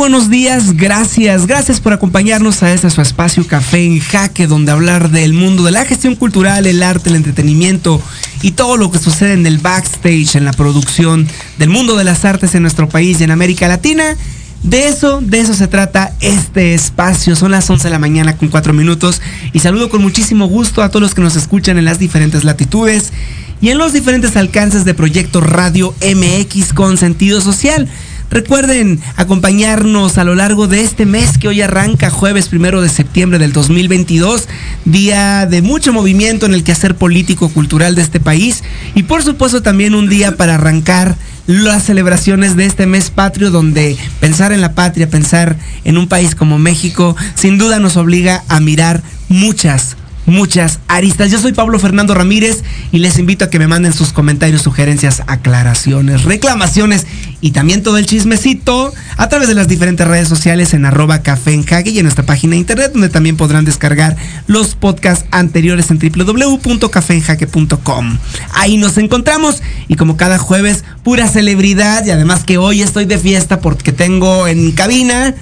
buenos días, gracias, gracias por acompañarnos a este su espacio Café en Jaque, donde hablar del mundo de la gestión cultural, el arte, el entretenimiento y todo lo que sucede en el backstage, en la producción del mundo de las artes en nuestro país y en América Latina. De eso, de eso se trata este espacio. Son las 11 de la mañana con 4 minutos y saludo con muchísimo gusto a todos los que nos escuchan en las diferentes latitudes y en los diferentes alcances de Proyecto Radio MX con sentido social. Recuerden acompañarnos a lo largo de este mes que hoy arranca jueves primero de septiembre del 2022, día de mucho movimiento en el quehacer político cultural de este país. Y por supuesto también un día para arrancar las celebraciones de este mes patrio donde pensar en la patria, pensar en un país como México, sin duda nos obliga a mirar muchas, muchas aristas. Yo soy Pablo Fernando Ramírez y les invito a que me manden sus comentarios, sugerencias, aclaraciones, reclamaciones y también todo el chismecito a través de las diferentes redes sociales en arroba café y en nuestra página de internet donde también podrán descargar los podcasts anteriores en www.cafeenjaque.com. Ahí nos encontramos y como cada jueves, pura celebridad y además que hoy estoy de fiesta porque tengo en cabina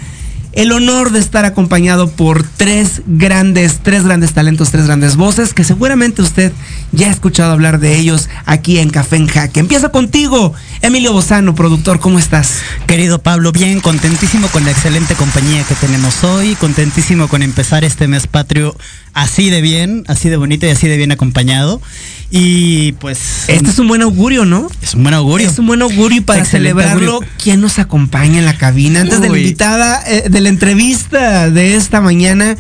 el honor de estar acompañado por tres grandes, tres grandes talentos, tres grandes voces que seguramente usted ya ha escuchado hablar de ellos aquí en Café en Jaque. Empiezo contigo, Emilio Bozano, productor, ¿cómo estás? Querido Pablo, bien, contentísimo con la excelente compañía que tenemos hoy, contentísimo con empezar este mes patrio así de bien, así de bonito y así de bien acompañado. Y pues. Este es un buen augurio, ¿no? Es un buen augurio. Es un buen augurio para Excelente celebrarlo, augurio. ¿quién nos acompaña en la cabina? Antes de la invitada, eh, de la entrevista de esta mañana,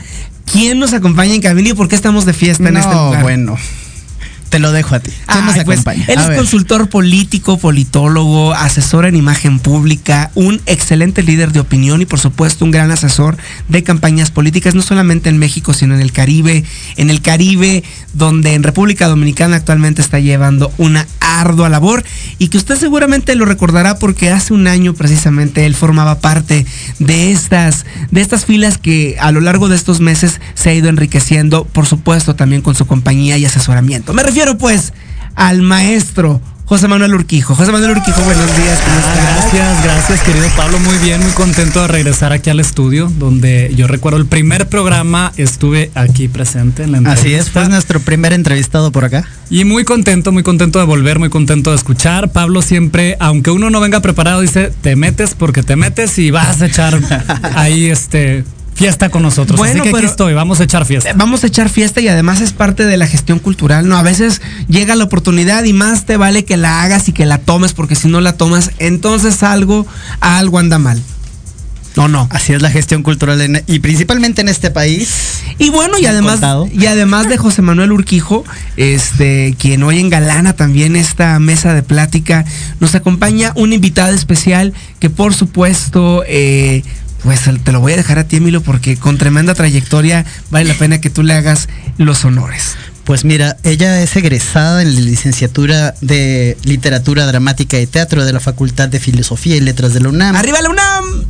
¿quién nos acompaña en cabina y por qué estamos de fiesta en no, este lugar? bueno. Te lo dejo a ti. ¿Quién nos pues, acompaña? él A es ver. consultor político, politólogo, asesor en imagen pública, un excelente líder de opinión y por supuesto un gran asesor de campañas políticas, no solamente en México, sino en el Caribe, en el Caribe, donde en República Dominicana actualmente está llevando una ardua labor y que usted seguramente lo recordará porque hace un año precisamente él formaba parte de estas, de estas filas que a lo largo de estos meses se ha ido enriqueciendo, por supuesto también con su compañía y asesoramiento. Me refiero pues al maestro José Manuel Urquijo. José Manuel Urquijo, buenos días. ¿cómo Ah, estás? gracias, gracias querido Pablo, muy bien, muy contento de regresar aquí al estudio, donde yo recuerdo el primer programa estuve aquí presente en la entrevista. Así es, fue nuestro primer entrevistado por acá. Y muy contento, muy contento de volver, muy contento de escuchar. Pablo siempre, aunque uno no venga preparado, dice, te metes porque te metes y vas a echar ahí este fiesta con nosotros. Bueno, Así que aquí estoy, vamos a echar fiesta. Vamos a echar fiesta y además es parte de la gestión cultural, ¿no? A veces llega la oportunidad y más te vale que la hagas y que la tomes, porque si no la tomas, entonces algo, algo anda mal. No, no. Así es la gestión cultural en- y principalmente en este país. Y bueno, y además, contado. y además de José Manuel Urquijo, este, quien hoy engalana también esta mesa de plática, nos acompaña una invitada especial que por supuesto, eh, pues te lo voy a dejar a ti, Emilio, porque con tremenda trayectoria vale la pena que tú le hagas los honores. Pues mira, ella es egresada en la licenciatura de Literatura Dramática y Teatro de la Facultad de Filosofía y Letras de la UNAM. ¡Arriba la UNAM!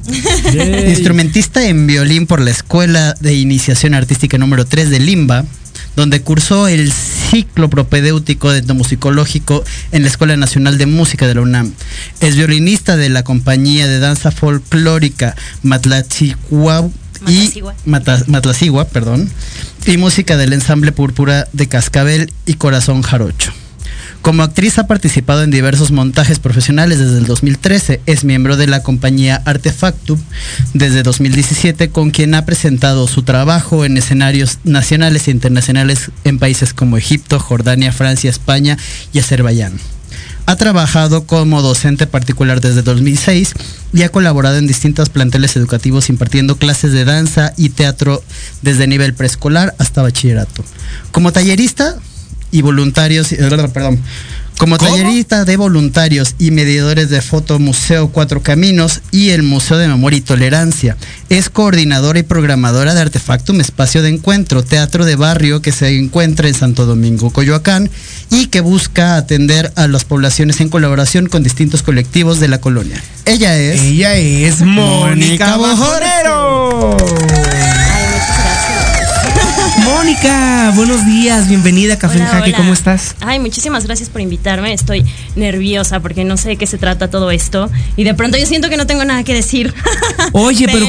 Instrumentista en violín por la Escuela de Iniciación Artística número 3 de Limba, donde cursó el ciclo propedéutico de etnomusicológico en la Escuela Nacional de Música de la UNAM. Es violinista de la compañía de danza folclórica Matlachihua y Matlacigua, perdón, y música del ensamble Púrpura de Cascabel y Corazón Jarocho. Como actriz ha participado en diversos montajes profesionales desde el 2013. Es miembro de la compañía Artefactum desde 2017, con quien ha presentado su trabajo en escenarios nacionales e internacionales en países como Egipto, Jordania, Francia, España y Azerbaiyán. Ha trabajado como docente particular desde 2006 y ha colaborado en distintos planteles educativos impartiendo clases de danza y teatro desde nivel preescolar hasta bachillerato. Como tallerista, y voluntarios, perdón, como tallerista de voluntarios y medidores de foto Museo Cuatro Caminos y el Museo de Memoria y Tolerancia. Es coordinadora y programadora de Artefactum Espacio de Encuentro, teatro de barrio que se encuentra en Santo Domingo, Coyoacán, y que busca atender a las poblaciones en colaboración con distintos colectivos de la colonia. Ella es... Ella es Mónica Bojorero. Mónica, buenos días, bienvenida a Café en Jaque, ¿cómo estás? Ay, muchísimas gracias por invitarme. Estoy nerviosa porque no sé de qué se trata todo esto y de pronto yo siento que no tengo nada que decir. Oye, pero,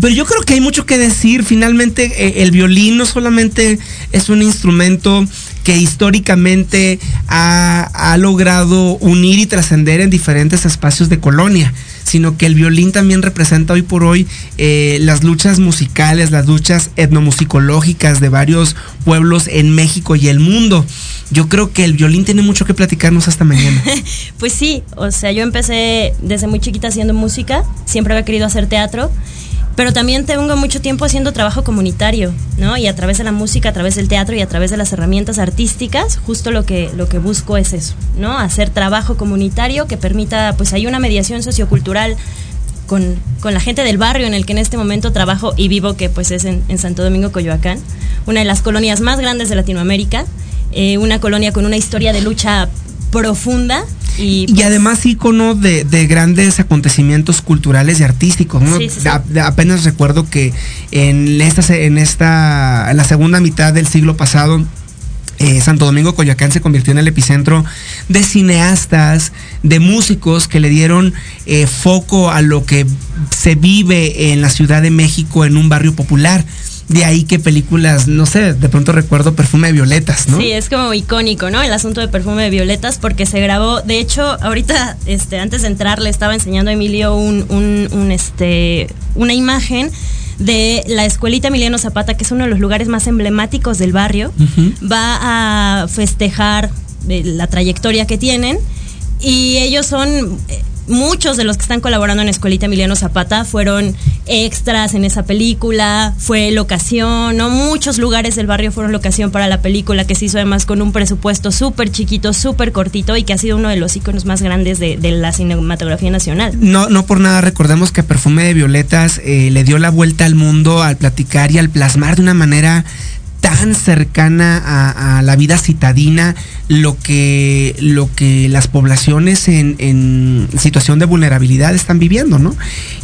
pero, yo creo que hay mucho que decir. Finalmente, eh, el violín no solamente es un instrumento que históricamente ha, ha logrado unir y trascender en diferentes espacios de colonia sino que el violín también representa hoy por hoy eh, las luchas musicales, las luchas etnomusicológicas de varios pueblos en México y el mundo. Yo creo que el violín tiene mucho que platicarnos hasta mañana. pues sí, o sea, yo empecé desde muy chiquita haciendo música, siempre había querido hacer teatro pero también tengo mucho tiempo haciendo trabajo comunitario, ¿no? Y a través de la música, a través del teatro y a través de las herramientas artísticas, justo lo que, lo que busco es eso, ¿no? Hacer trabajo comunitario que permita, pues hay una mediación sociocultural con, con, la gente del barrio en el que en este momento trabajo y vivo, que pues es en, Santo Domingo, Coyoacán, una de las colonias más grandes de Latinoamérica, eh, una colonia con una historia de lucha profunda y, pues, además ícono de, grandes acontecimientos culturales y artísticos. apenas recuerdo que en esta, en esta, en la segunda mitad del siglo pasado, eh, Santo Domingo Coyoacán se convirtió en el epicentro de cineastas, de músicos que le dieron eh, foco a lo que se vive en la Ciudad de México en un barrio popular de ahí que películas, no sé, de pronto recuerdo Perfume de Violetas, ¿no? Sí, es como icónico, ¿no? El asunto de Perfume de Violetas, porque se grabó, de hecho, ahorita, este, antes de entrar, le estaba enseñando a Emilio un, un, este, una imagen de la escuelita Emiliano Zapata, que es uno de los lugares más emblemáticos del barrio. Va a festejar eh, la trayectoria que tienen y ellos son eh, muchos de los que están colaborando en Escuelita Emiliano Zapata fueron extras en esa película, fue locación, ¿no? Muchos lugares del barrio fueron locación para la película, que se hizo además con un presupuesto súper chiquito, súper cortito y que ha sido uno de los iconos más grandes de, la cinematografía nacional. No, no por nada recordemos que Perfume de Violetas eh, le dio la vuelta al mundo al platicar y al plasmar de una manera tan cercana a, la vida citadina lo que, lo que las poblaciones en, situación de vulnerabilidad están viviendo, ¿no?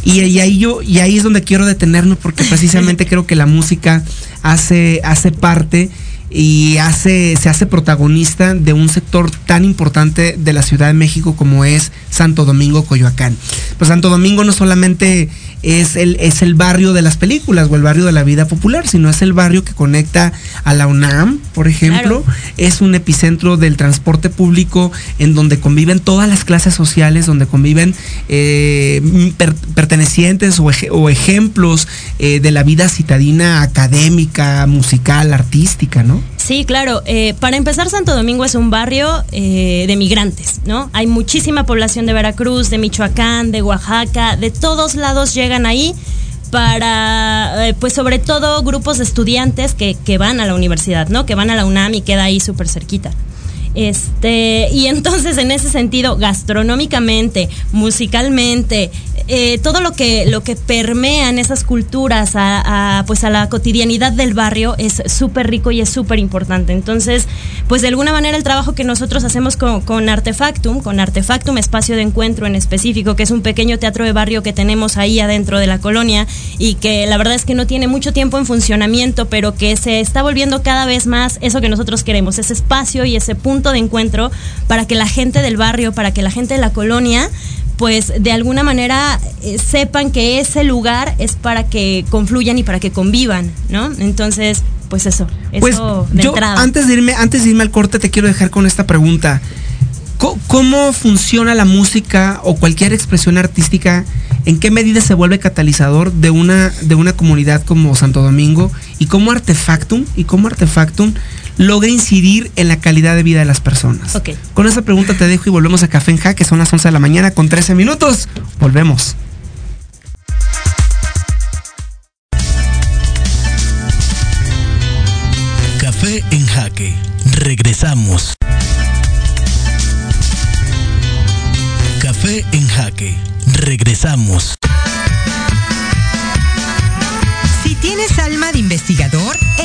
Y, ahí yo, y ahí es donde quiero detenerme porque precisamente creo que la música hace, hace parte y hace, se hace protagonista de un sector tan importante de la Ciudad de México como es Santo Domingo, Coyoacán. Pues Santo Domingo no solamente es el, es el barrio de las películas o el barrio de la vida popular, sino es el barrio que conecta a la UNAM, por ejemplo. Es un epicentro del transporte público en donde conviven todas las clases sociales, donde conviven eh, pertenecientes o, ejemplos eh, de la vida citadina académica, musical, artística, ¿no? Sí, claro. Eh, para empezar, Santo Domingo es un barrio de migrantes, ¿no? Hay muchísima población de Veracruz, de Michoacán, de Oaxaca, de todos lados llegan ahí para, pues sobre todo grupos de estudiantes que, que, van a la universidad, ¿no? Que van a la UNAM y queda ahí súper cerquita. Este, y entonces en ese sentido, gastronómicamente, musicalmente, eh, todo lo que, lo que permea en esas culturas a, pues a la cotidianidad del barrio es súper rico y es súper importante. Entonces, pues de alguna manera el trabajo que nosotros hacemos con, con, Artefactum, con Artefactum Espacio de Encuentro en específico, que es un pequeño teatro de barrio que tenemos ahí adentro de la colonia y que la verdad es que no tiene mucho tiempo en funcionamiento, pero que se está volviendo cada vez más eso que nosotros queremos, ese espacio y ese punto de encuentro para que la gente del barrio, para que la gente de la colonia pues de alguna manera eh, sepan que ese lugar es para que confluyan y para que convivan, ¿no? Entonces, pues eso, pues eso de yo, Antes de irme, antes de irme al corte, te quiero dejar con esta pregunta. ¿Cómo funciona la música o cualquier expresión artística? ¿En qué medida se vuelve catalizador de una, de una comunidad como Santo Domingo? ¿Y cómo Artefactum, y cómo Artefactum logra incidir en la calidad de vida de las personas? Con esa pregunta te dejo y volvemos a Café en Ja, que son las 11 de la mañana con 13 minutos. Volvemos. Café en Jaque. Regresamos. Café en Jaque. Regresamos. Si tienes alma de investigador,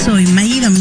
Soy Maggie.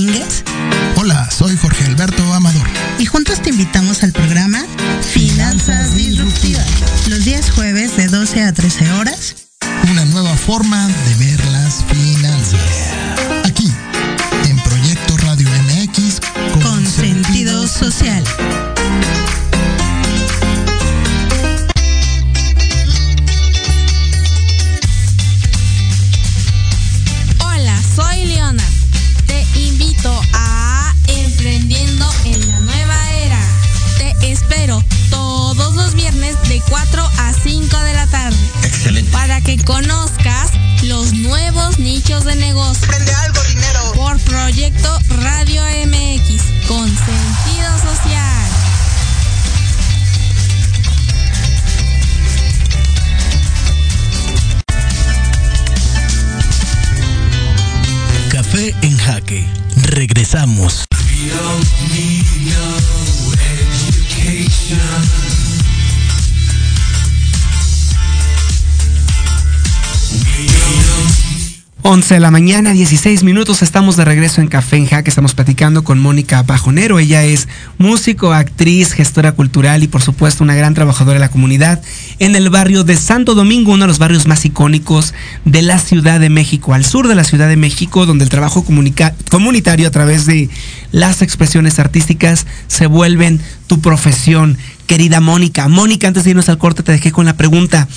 11 de la mañana, 16 minutos, estamos de regreso en Café en Jaque, estamos platicando con Mónica Bajonero, ella es músico, actriz, gestora cultural y por supuesto una gran trabajadora de la comunidad en el barrio de Santo Domingo, uno de los barrios más icónicos de la Ciudad de México, al sur de la Ciudad de México, donde el trabajo comunitario a través de las expresiones artísticas se vuelven tu profesión. Querida Mónica, Mónica, antes de irnos al corte te dejé con la pregunta.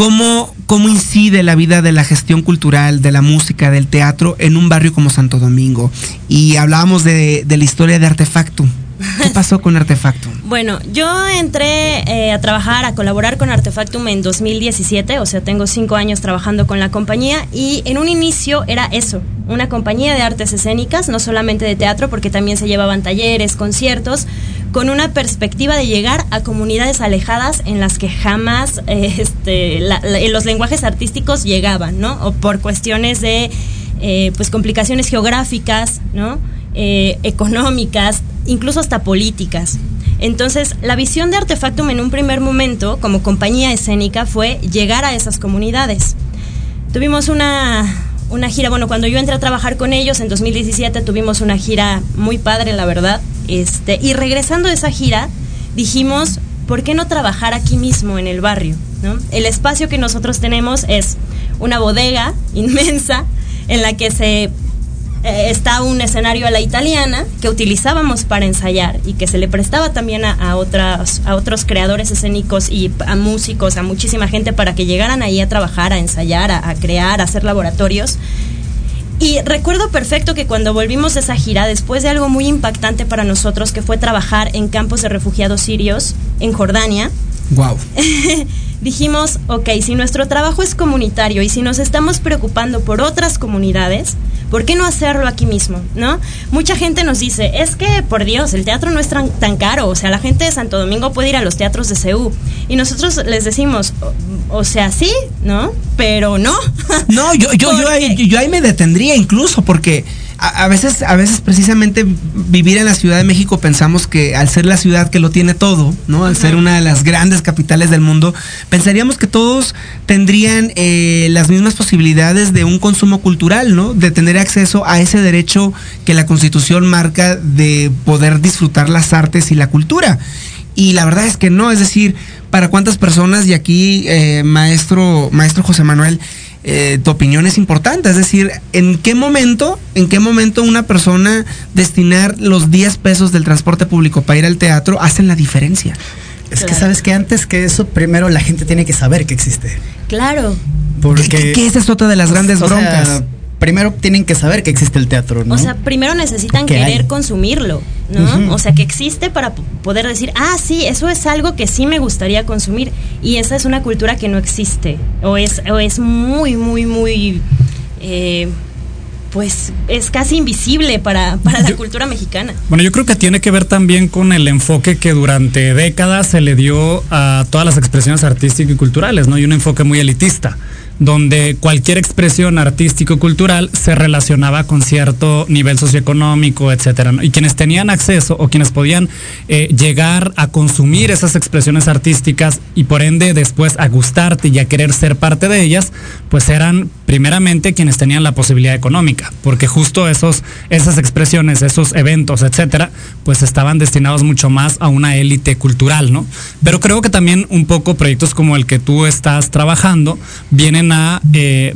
¿Cómo, ¿Cómo incide la vida de la gestión cultural, de la música, del teatro en un barrio como Santo Domingo? Y hablábamos de, la historia de Artefactum. ¿Qué pasó con Artefactum? Bueno, yo entré eh, a trabajar, a colaborar con Artefactum en 2017, o sea, tengo cinco años trabajando con la compañía y en un inicio era eso, una compañía de artes escénicas, no solamente de teatro, porque también se llevaban talleres, conciertos, con una perspectiva de llegar a comunidades alejadas en las que jamás eh, este, los lenguajes artísticos llegaban, ¿no? O por cuestiones de eh, pues complicaciones geográficas, ¿no? Eh, económicas, incluso hasta políticas. Entonces, la visión de Artefactum en un primer momento, como compañía escénica, fue llegar a esas comunidades. Tuvimos una, una gira, bueno, cuando yo entré a trabajar con ellos en 2017 tuvimos una gira muy padre, la verdad. Este, y regresando de esa gira, dijimos, ¿por qué no trabajar aquí mismo en el barrio? ¿no? El espacio que nosotros tenemos es una bodega inmensa en la que se eh, está un escenario a la italiana que utilizábamos para ensayar y que se le prestaba también a, otras, a otros creadores escénicos y a músicos, a muchísima gente para que llegaran ahí a trabajar, a ensayar, a, a crear, a hacer laboratorios. Y recuerdo perfecto que cuando volvimos de esa gira, después de algo muy impactante para nosotros, que fue trabajar en campos de refugiados sirios en Jordania, Wow. dijimos, ok, si nuestro trabajo es comunitario y si nos estamos preocupando por otras comunidades, ¿por qué no hacerlo aquí mismo? ¿No? Mucha gente nos dice, es que, por Dios, el teatro no es tan, tan caro, o sea, la gente de Santo Domingo puede ir a los teatros de CEU. Y nosotros les decimos, o, o sea, sí, ¿no? Pero no. No, yo, yo, yo, ahí, yo ahí me detendría incluso porque a, a, veces, a veces precisamente vivir en la Ciudad de México pensamos que al ser la ciudad que lo tiene todo, ¿no? Al ser una de las grandes capitales del mundo, pensaríamos que todos tendrían eh, las mismas posibilidades de un consumo cultural, ¿no? De tener acceso a ese derecho que la Constitución marca de poder disfrutar las artes y la cultura. Y la verdad es que no, es decir, para cuántas personas, y aquí, eh, maestro, maestro José Manuel, eh, tu opinión es importante, es decir, ¿en qué momento, en qué momento una persona destinar los 10 pesos del transporte público para ir al teatro hacen la diferencia? Es que sabes que antes que eso, primero la gente tiene que saber que existe. Claro. Porque ¿Qué, qué, esa es otra de las grandes o broncas? Sea, primero tienen que saber que existe el teatro, ¿no? O sea, primero necesitan ¿Qué querer hay? consumirlo, ¿no? Uh -huh. O sea, que existe para poder decir, ah, sí, eso es algo que sí me gustaría consumir. Y esa es una cultura que no existe. O es, o es muy, muy, muy. Eh, pues es casi invisible para, para la cultura mexicana. Bueno, yo creo que tiene que ver también con el enfoque que durante décadas se le dio a todas las expresiones artísticas y culturales, ¿no? Y un enfoque muy elitista, donde cualquier expresión artístico-cultural se relacionaba con cierto nivel socioeconómico, etcétera. Y quienes tenían acceso o quienes podían eh, llegar a consumir esas expresiones artísticas y por ende después a gustarte y a querer ser parte de ellas, pues eran primeramente quienes tenían la posibilidad económica, porque justo esos, esas expresiones, esos eventos, etcétera, pues estaban destinados mucho más a una élite cultural, ¿no? Pero creo que también un poco proyectos como el que tú estás trabajando vienen a, eh,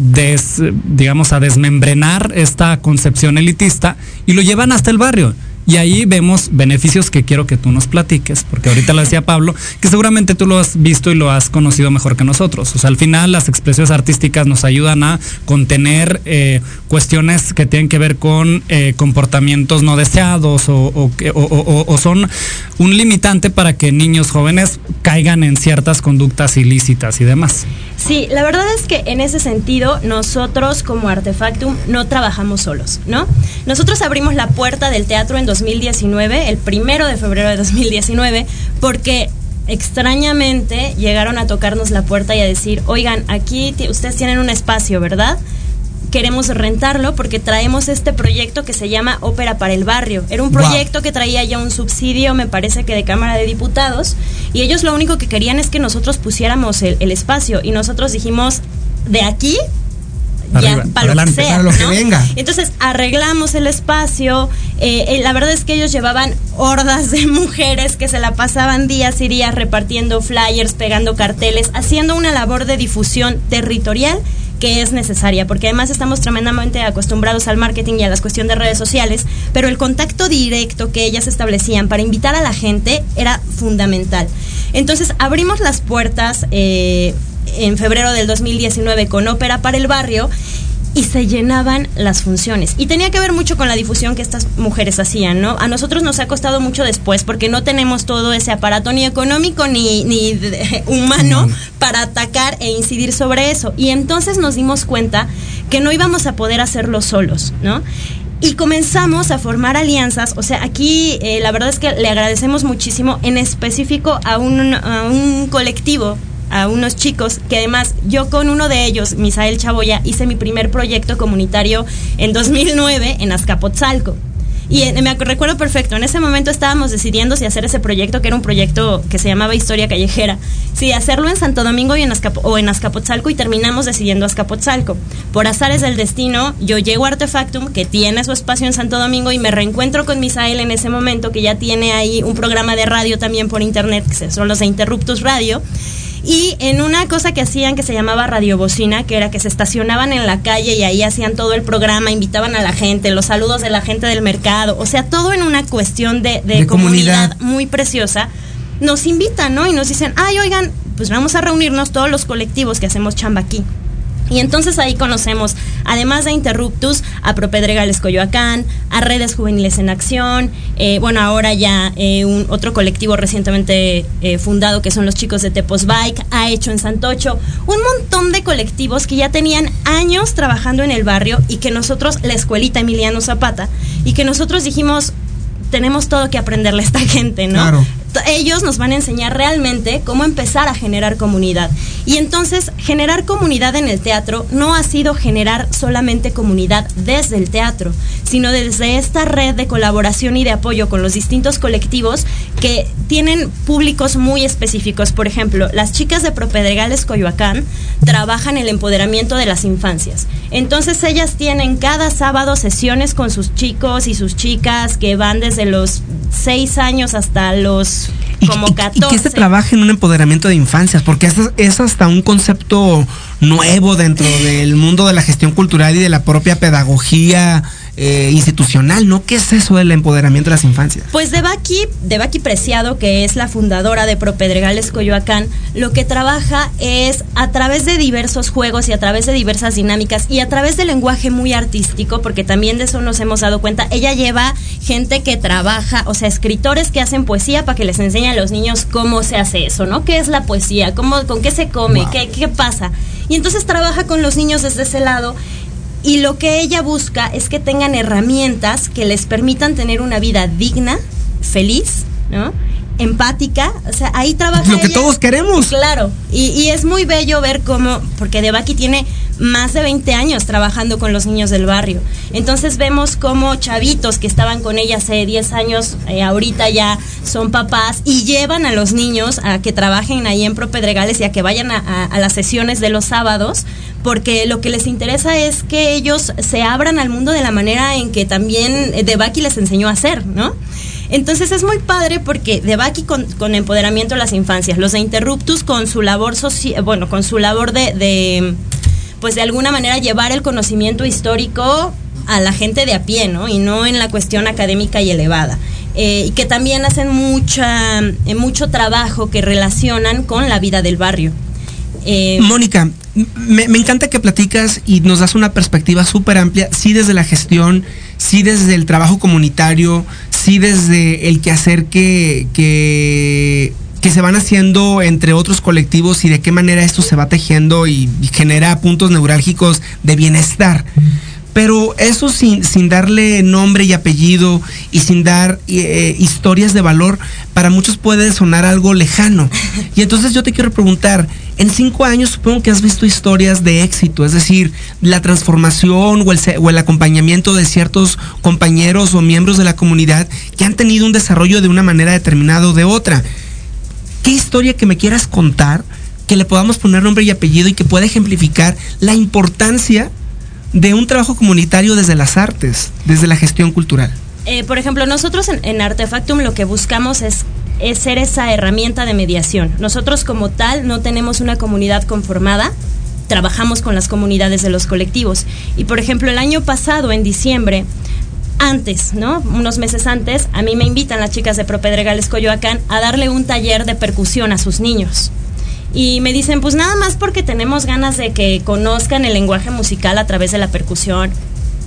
digamos, a desmembrenar esta concepción elitista y lo llevan hasta el barrio. Y ahí vemos beneficios que quiero que tú nos platiques, porque ahorita lo decía Pablo, que seguramente tú lo has visto y lo has conocido mejor que nosotros. O sea, al final las expresiones artísticas nos ayudan a contener eh, cuestiones que tienen que ver con eh, comportamientos no deseados o, o, son un limitante para que niños jóvenes caigan en ciertas conductas ilícitas y demás. Sí, la verdad es que en ese sentido nosotros como Artefactum no trabajamos solos, ¿no? Nosotros abrimos la puerta del teatro en 2019, el primero de febrero de 2019, porque extrañamente llegaron a tocarnos la puerta y a decir, oigan, aquí ustedes tienen un espacio, ¿verdad? queremos rentarlo porque traemos este proyecto que se llama Ópera para el Barrio. Era un Wow. proyecto que traía ya un subsidio, me parece que de Cámara de Diputados, y ellos lo único que querían es que nosotros pusiéramos el, el espacio, y nosotros dijimos, de aquí Arriba, para lo que sea, para lo que venga. Entonces arreglamos el espacio. eh, eh, la verdad es que ellos llevaban hordas de mujeres que se la pasaban días y días repartiendo flyers, pegando carteles, haciendo una labor de difusión territorial que es necesaria, porque además estamos tremendamente acostumbrados al marketing y a la cuestión de redes sociales, pero el contacto directo que ellas establecían para invitar a la gente era fundamental. Entonces abrimos las puertas eh, en febrero del 2019 con Ópera para el Barrio y se llenaban las funciones. Y tenía que ver mucho con la difusión que estas mujeres hacían, ¿no? A nosotros nos ha costado mucho después porque no tenemos todo ese aparato ni económico ni, ni de- humano para atacar e incidir sobre eso. Y entonces nos dimos cuenta que no íbamos a poder hacerlo solos, ¿no? Y comenzamos a formar alianzas. O sea, aquí eh, la verdad es que le agradecemos muchísimo, en específico a un, a un colectivo a unos chicos que además yo con uno de ellos, Misael Chaboya, hice mi primer proyecto comunitario en 2009 en Azcapotzalco. Y eh, me recuerdo perfecto, en ese momento estábamos decidiendo si hacer ese proyecto, que era un proyecto que se llamaba Historia Callejera, si hacerlo en Santo Domingo y en o en Azcapotzalco y terminamos decidiendo Azcapotzalco. Por azares del destino, yo llego a Artefactum, que tiene su espacio en Santo Domingo, y me reencuentro con Misael en ese momento, que ya tiene ahí un programa de radio también por internet, que son los de Interruptus Radio. Y en una cosa que hacían que se llamaba radiobocina, que era que se estacionaban en la calle y ahí hacían todo el programa, invitaban a la gente, los saludos de la gente del mercado, o sea, todo en una cuestión de, comunidad. muy preciosa, nos invitan, ¿no? Y nos dicen, ay, oigan, pues vamos a reunirnos todos los colectivos que hacemos chamba aquí. Y entonces ahí conocemos, además de Interruptus, a Propedregales Coyoacán, a Redes Juveniles en Acción, eh, bueno, ahora ya eh, un otro colectivo recientemente eh, fundado que son los chicos de Tepos Bike, ha hecho en Santocho, un montón de colectivos que ya tenían años trabajando en el barrio y que nosotros, la escuelita Emiliano Zapata, y que nosotros dijimos, tenemos todo que aprenderle a esta gente, ¿no? Claro ellos nos van a enseñar realmente cómo empezar a generar comunidad. Y entonces, generar comunidad en el teatro no ha sido generar solamente comunidad desde el teatro, sino desde esta red de colaboración y de apoyo con los distintos colectivos que tienen públicos muy específicos. Por ejemplo, las chicas de Propedregales Coyoacán trabajan el empoderamiento de las infancias. Entonces, ellas tienen cada sábado sesiones con sus chicos y sus chicas que van desde los 6 años hasta los como 14. Y, que se trabaja en un empoderamiento de infancias, porque es, es hasta un concepto nuevo dentro del mundo de la gestión cultural y de la propia pedagogía eh, institucional, ¿no? ¿Qué es eso del empoderamiento de las infancias? Pues de Baki Preciado, que es la fundadora de Propedregales Coyoacán, lo que trabaja es a través de diversos juegos y a través de diversas dinámicas y a través del lenguaje muy artístico, porque también de eso nos hemos dado cuenta. Ella lleva gente que trabaja, o sea, escritores que hacen poesía para que les enseñe a los niños cómo se hace eso, ¿no? ¿Qué es la poesía? ¿Cómo, ¿Con qué se come? ¿Qué, ¿Qué pasa? Y entonces trabaja con los niños desde ese lado y lo que ella busca es que tengan herramientas que les permitan tener una vida digna, feliz, ¿no? empática, o sea, ahí trabaja. Lo que todos queremos. Claro, y, es muy bello ver cómo, porque Debaki tiene más de 20 años trabajando con los niños del barrio. Entonces vemos cómo chavitos que estaban con ella hace 10 años, eh, ahorita ya son papás y llevan a los niños a que trabajen ahí en Propedregales y a que vayan a, las sesiones de los sábados porque lo que les interesa es que ellos se abran al mundo de la manera en que también Debaki les enseñó a hacer, ¿no? Entonces es muy padre porque Debaki con, con empoderamiento de las infancias, los de Interruptus con su labor social, bueno, con su labor de, pues de alguna manera llevar el conocimiento histórico a la gente de a pie, ¿no? Y no en la cuestión académica y elevada. Eh, y que también hacen mucha, eh, mucho trabajo que relacionan con la vida del barrio. Eh, Mónica, me, encanta que platicas y nos das una perspectiva súper amplia, sí desde la gestión, sí desde el trabajo comunitario, sí desde el quehacer que, que, que se van haciendo entre otros colectivos y de qué manera esto se va tejiendo y, genera puntos neurálgicos de bienestar. Pero eso sin, sin, darle nombre y apellido y sin dar eh, historias de valor, para muchos puede sonar algo lejano. Y entonces yo te quiero preguntar, en cinco años supongo que has visto historias de éxito, es decir, la transformación o el, o el, acompañamiento de ciertos compañeros o miembros de la comunidad que han tenido un desarrollo de una manera determinada o de otra. ¿Qué historia que me quieras contar que le podamos poner nombre y apellido y que pueda ejemplificar la importancia de un trabajo comunitario desde las artes, desde la gestión cultural? Eh, por ejemplo, nosotros en, Artefactum lo que buscamos es ser esa herramienta de mediación. Nosotros como tal no tenemos una comunidad conformada, trabajamos con las comunidades de los colectivos. Y por ejemplo, el año pasado, en diciembre, antes, ¿no? Unos meses antes, a mí me invitan las chicas de Propedregales Coyoacán a darle un taller de percusión a sus niños. Y me dicen, pues nada más porque tenemos ganas de que conozcan el lenguaje musical a través de la percusión.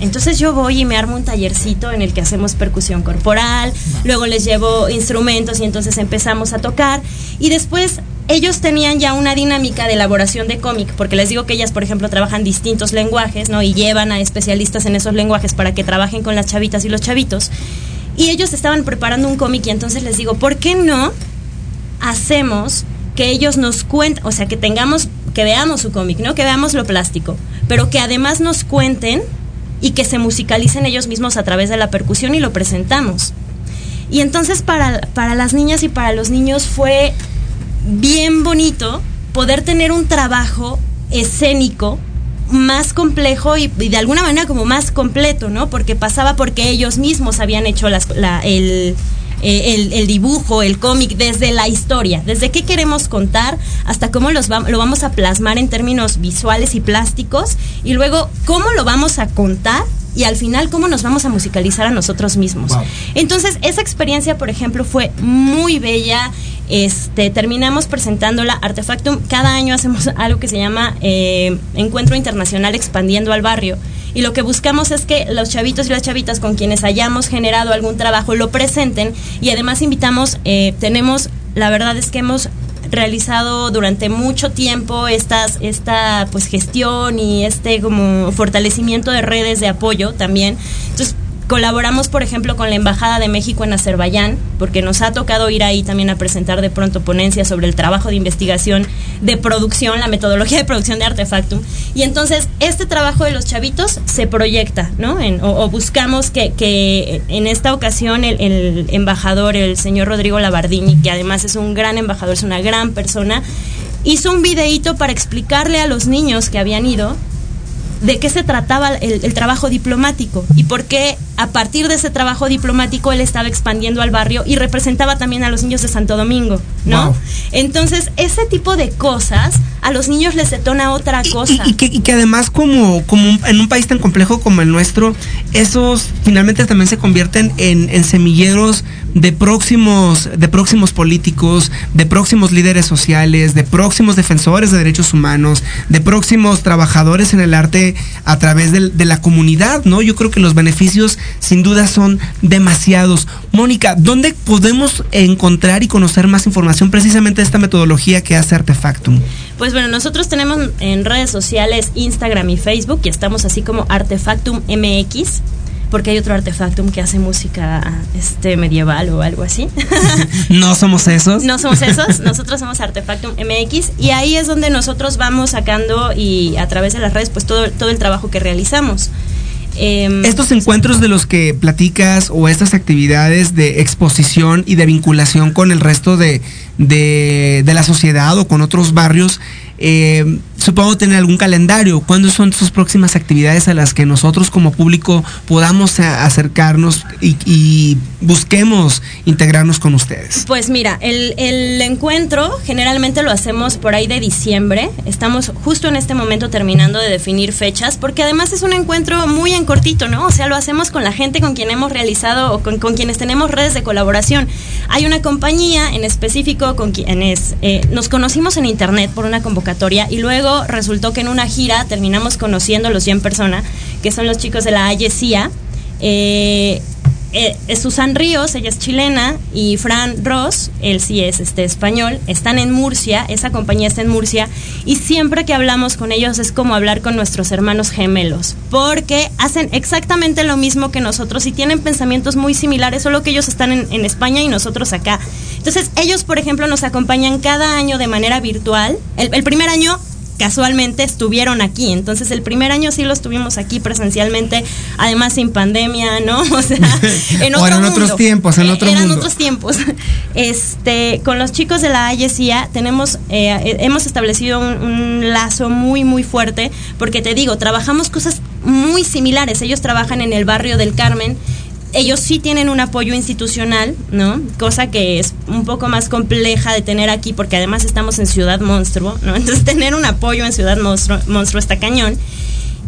Entonces yo voy y me armo un tallercito en el que hacemos percusión corporal, luego les llevo instrumentos y entonces empezamos a tocar y después ellos tenían ya una dinámica de elaboración de cómic, porque les digo que ellas, por ejemplo, trabajan distintos lenguajes, ¿no? Y llevan a especialistas en esos lenguajes para que trabajen con las chavitas y los chavitos. Y ellos estaban preparando un cómic y entonces les digo, ¿por qué no hacemos que ellos nos cuenten, o sea, que tengamos, que veamos su cómic, ¿no? Que veamos lo plástico, pero que además nos cuenten y que se musicalicen ellos mismos a través de la percusión y lo presentamos. Y entonces para, para las niñas y para los niños fue bien bonito poder tener un trabajo escénico más complejo y, de alguna manera como más completo, ¿no? Porque pasaba porque ellos mismos habían hecho las, el, eh, el, dibujo, el cómic, desde la historia, desde qué queremos contar hasta cómo los lo vamos a plasmar en términos visuales y plásticos y luego cómo lo vamos a contar y al final cómo nos vamos a musicalizar a nosotros mismos. Entonces, esa experiencia, por ejemplo, fue muy bella. Este, terminamos presentándola Artefactum. Cada año hacemos algo que se llama eh, Encuentro Internacional Expandiendo al Barrio. Y lo que buscamos es que los chavitos y las chavitas con quienes hayamos generado algún trabajo lo presenten. Y además invitamos, eh, tenemos, la verdad es que hemos realizado durante mucho tiempo estas, esta pues gestión y este como fortalecimiento de redes de apoyo también. Entonces, Colaboramos, por ejemplo, con la Embajada de México en Azerbaiyán, porque nos ha tocado ir ahí también a presentar de pronto ponencias sobre el trabajo de investigación de producción, la metodología de producción de Artefactum. Y entonces, este trabajo de los chavitos se proyecta, ¿no? o, buscamos que, que, en esta ocasión el, embajador, el señor Rodrigo Labardini, que además es un gran embajador, es una gran persona, hizo un videíto para explicarle a los niños que habían ido de qué se trataba el, trabajo diplomático y por qué a partir de ese trabajo diplomático él estaba expandiendo al barrio y representaba también a los niños de Santo Domingo, ¿no? Entonces, ese tipo de cosas a los niños les detona otra cosa. Y, que, además como, como en un país tan complejo como el nuestro, esos finalmente también se convierten en, en semilleros de próximos, de próximos políticos, de próximos líderes sociales, de próximos defensores de derechos humanos, de próximos trabajadores en el arte a través de, la comunidad, ¿no? Yo creo que los beneficios sin duda son demasiados. Mónica, ¿dónde podemos encontrar y conocer más información precisamente de esta metodología que hace Artefactum? Pues bueno, nosotros tenemos en redes sociales Instagram y Facebook y estamos así como Artefactum MX porque hay otro artefactum que hace música este medieval o algo así. no somos esos. No somos esos, nosotros somos Artefactum MX y ahí es donde nosotros vamos sacando y a través de las redes pues todo, todo el trabajo que realizamos. Em, Estos encuentros de los que platicas o estas actividades de exposición y de vinculación con el resto de, de, la sociedad o con otros barrios, eh, supongo tener algún calendario. ¿Cuándo son sus próximas actividades a las que nosotros como público podamos acercarnos y, busquemos integrarnos con ustedes? Pues mira, el, el, encuentro generalmente lo hacemos por ahí de diciembre. Estamos justo en este momento terminando de definir fechas, porque además es un encuentro muy en cortito, ¿no? O sea, lo hacemos con la gente con quien hemos realizado o con, quienes tenemos redes de colaboración. Hay una compañía en específico con quienes eh, nos conocimos en internet por una convocatoria y luego resultó que en una gira terminamos conociéndolos ya en persona, que son los chicos de la AYESIA. Eh, eh, Susan Ríos, ella es chilena, y Fran Ross, él sí es este español, están en Murcia, esa compañía está en Murcia, y siempre que hablamos con ellos es como hablar con nuestros hermanos gemelos, porque hacen exactamente lo mismo que nosotros y tienen pensamientos muy similares, solo que ellos están en, España y nosotros acá. Entonces, ellos, por ejemplo, nos acompañan cada año de manera virtual. el primer año casualmente estuvieron aquí. Entonces el primer año sí los tuvimos aquí presencialmente, además sin pandemia, ¿no? O sea, en, otros tiempos, en otro Eran otros tiempos. Este, con los chicos de la AYESIA tenemos, eh, hemos establecido un, un, lazo muy, muy fuerte, porque te digo, trabajamos cosas muy similares. Ellos trabajan en el barrio del Carmen ellos sí tienen un apoyo institucional, ¿no? Cosa que es un poco más compleja de tener aquí porque además estamos en Ciudad Monstruo, ¿no? Entonces tener un apoyo en Ciudad Monstruo, Monstruo está cañón.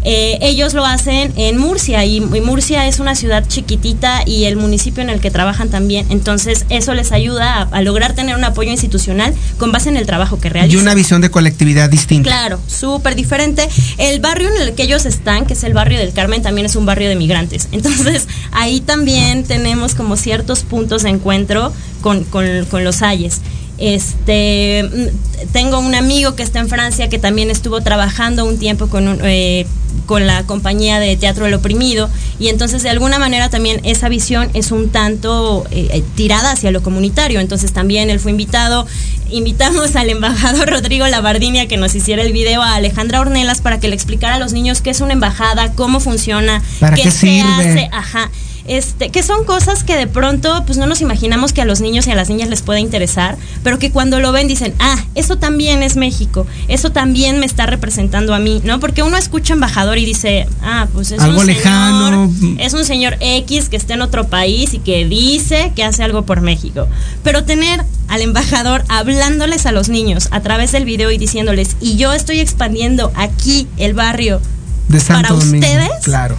Eh, ellos lo hacen en Murcia y, Murcia es una ciudad chiquitita y el municipio en el que trabajan también. Entonces eso les ayuda a, lograr tener un apoyo institucional con base en el trabajo que realizan. Y una visión de colectividad distinta. Claro, súper diferente. El barrio en el que ellos están, que es el barrio del Carmen, también es un barrio de migrantes. Entonces ahí también tenemos como ciertos puntos de encuentro con, con, con los ayes. Este, mm, tengo un amigo que está en Francia que también estuvo trabajando un tiempo con, un, eh, con la compañía de Teatro del Oprimido y entonces de alguna manera también esa visión es un tanto eh, eh, tirada hacia lo comunitario. Entonces también él fue invitado, invitamos al embajador Rodrigo Labardini a que nos hiciera el video a Alejandra Ornelas para que le explicara a los niños qué es una embajada, cómo funciona, ¿Para qué, qué se sirve? hace, ajá. Este, que son cosas que de pronto pues no nos imaginamos que a los niños y a las niñas les pueda interesar, pero que cuando lo ven dicen, ah, eso también es México, eso también me está representando a mí, ¿no? Porque uno escucha embajador y dice, ah, pues es Algo un lejano. señor, es un señor X que está en otro país y que dice que hace algo por México. Pero tener al embajador hablándoles a los niños a través del video y diciéndoles, y yo estoy expandiendo aquí el barrio De Santo para Domingo. ustedes, Claro.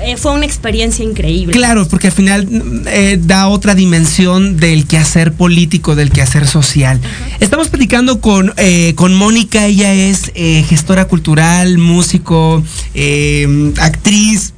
Eh, fue una experiencia increíble. Claro, porque al final eh, da otra dimensión del quehacer político, del quehacer social. Estamos platicando con, eh, con Mónica, ella es gestora cultural, músico, actriz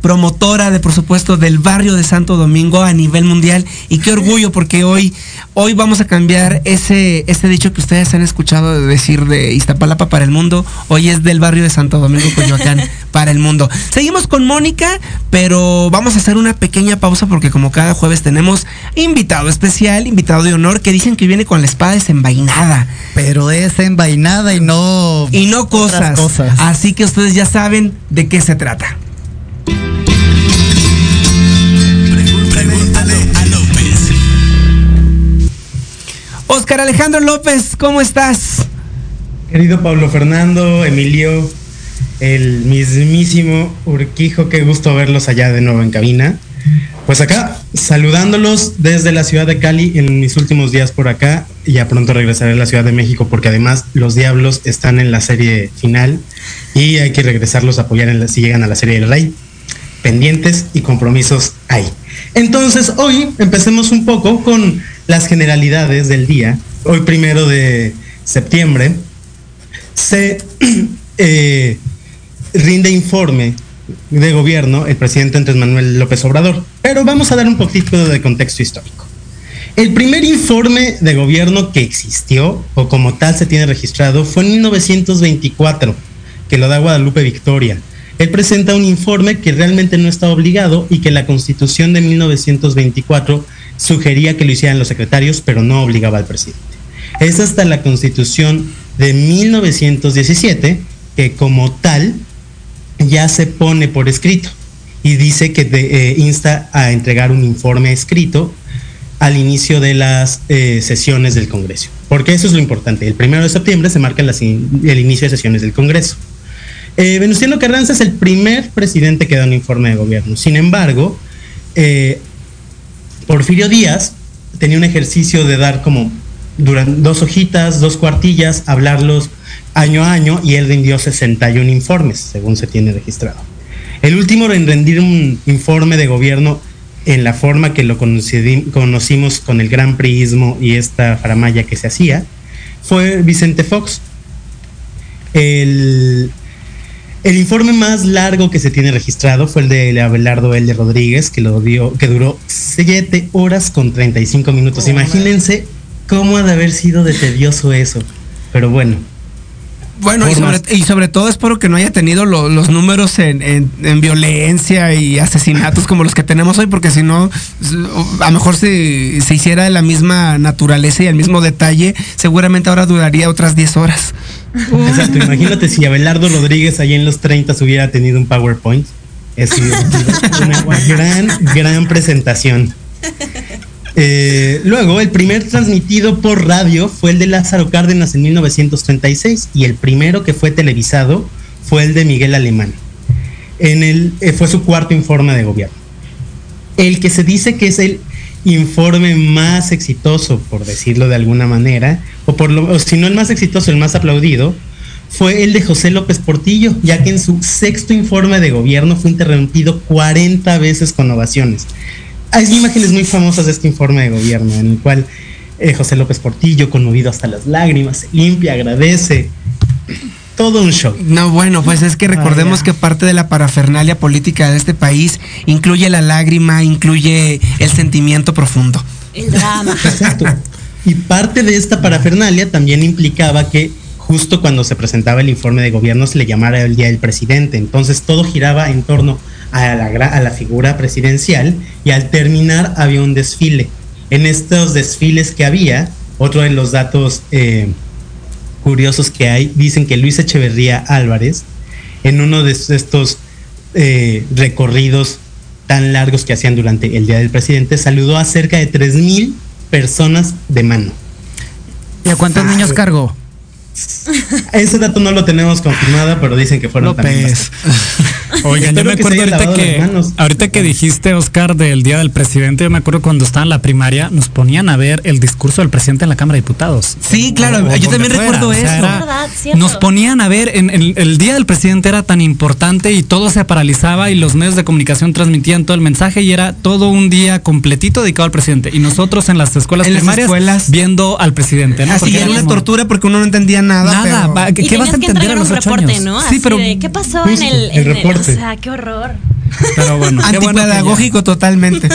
promotora de por supuesto del barrio de Santo Domingo a nivel mundial y qué orgullo porque hoy hoy vamos a cambiar ese ese dicho que ustedes han escuchado de decir de Iztapalapa para el mundo. Hoy es del barrio de Santo Domingo Coyoacán para el mundo. Seguimos con Mónica pero vamos a hacer una pequeña pausa porque como cada jueves tenemos invitado especial invitado de honor que dicen que viene con la espada desenvainada. Pero es envainada y no y no cosas. cosas. así que ustedes ya saben de qué se trata Oscar Alejandro López, ¿cómo estás? Querido Pablo Fernando, Emilio, el mismísimo Urquijo, qué gusto verlos allá de nuevo en cabina. Pues acá, saludándolos desde la ciudad de Cali en mis últimos días por acá. Ya pronto regresaré a la Ciudad de México porque además los Diablos están en la serie final y hay que regresarlos a apoyar en si llegan a la serie del Rey. Pendientes y compromisos hay. Entonces, hoy empecemos un poco con las generalidades del día. Hoy primero de septiembre se eh, rinde informe de gobierno el presidente Andrés Manuel López Obrador. Pero vamos a dar un poquito de contexto histórico. El primer informe de gobierno que existió, o como tal se tiene registrado, fue en 1924, que lo da Guadalupe Victoria. Él presenta un informe que realmente no está obligado y que la constitución de 1924 sugería que lo hicieran los secretarios, pero no obligaba al presidente. Es hasta la constitución de 1917 que como tal ya se pone por escrito y dice que eh, insta a entregar un informe escrito al inicio de las eh, sesiones del Congreso. Porque eso es lo importante. El primero de septiembre se marca el inicio de sesiones del Congreso. Eh, Venustiano Carranza es el primer presidente que da un informe de gobierno. Sin embargo, Porfirio Díaz tenía un ejercicio de dar como durante dos hojitas, dos cuartillas, hablarlos año a año y él rindió 61 informes, según se tiene registrado. El último en rendir un informe de gobierno en la forma que lo conocimos con el gran priismo y esta faramaya que se hacía fue Vicente Fox. El, el informe más largo que se tiene registrado fue el de Abelardo L. Rodríguez, que, lo dio, que duró 7 horas con 35 minutos. Imagínense cómo ha de haber sido de tedioso eso. Pero bueno. Bueno, y sobre, y sobre todo espero que no haya tenido lo- los números en, en- en violencia y asesinatos como los que tenemos hoy, porque si no, a lo mejor si se hiciera de la misma naturaleza y el mismo detalle, seguramente ahora duraría otras 10 horas. Exacto, imagínate si Abelardo Rodríguez ahí en los 30 hubiera tenido un PowerPoint. Es una gran, gran presentación. Eh, luego, el primer transmitido por radio fue el de Lázaro Cárdenas en 1936 y el primero que fue televisado fue el de Miguel Alemán. En el, eh, fue su cuarto informe de gobierno. El que se dice que es el informe más exitoso, por decirlo de alguna manera, o si no el más exitoso, el más aplaudido, fue el de José López Portillo, ya que en su sexto informe de gobierno fue interrumpido 40 veces con ovaciones. Hay imágenes muy famosas de este informe de gobierno, en el cual eh, José López Portillo, conmovido hasta las lágrimas, se limpia, agradece. Todo un show. No, bueno, pues es que recordemos que parte de la parafernalia política de este país incluye la lágrima, incluye el sentimiento profundo. El drama. Exacto. Y parte de esta parafernalia también implicaba que justo cuando se presentaba el informe de gobierno se le llamara el Día del Presidente. Entonces todo giraba en torno a la, a la figura presidencial y al terminar había un desfile. En estos desfiles que había, otro de los datos eh, curiosos que hay, dicen que Luis Echeverría Álvarez, en uno de estos eh, recorridos tan largos que hacían durante el Día del Presidente, saludó a cerca de 3.000 personas de mano. ¿Y a cuántos Ah, niños cargó? Ese dato no lo tenemos confirmado, pero dicen que fueron también López. Oigan, yo me acuerdo ahorita que, ahorita que dijiste, Oscar, del Día del Presidente, yo me acuerdo cuando estaba en la primaria, nos ponían a ver el discurso del presidente en la Cámara de Diputados. Sí, claro, O- o yo también fuera, recuerdo o sea, eso. era- nos ponían a ver, en, en- el Día del Presidente era tan importante y todo se paralizaba y los medios de comunicación transmitían todo el mensaje y era todo un día completito dedicado al presidente. Y nosotros en las escuelas En las primarias escuelas. viendo al presidente. ¿no? Así Porque era una como- tortura porque uno no entendía nada. Nada, pero- ¿qué, Y vas a entender a los ocho reporte, años? ¿no? Sí, pero, de, ¿qué pasó Justo, en el, el en o sea, qué horror. pero bueno, que Antipedagógico totalmente.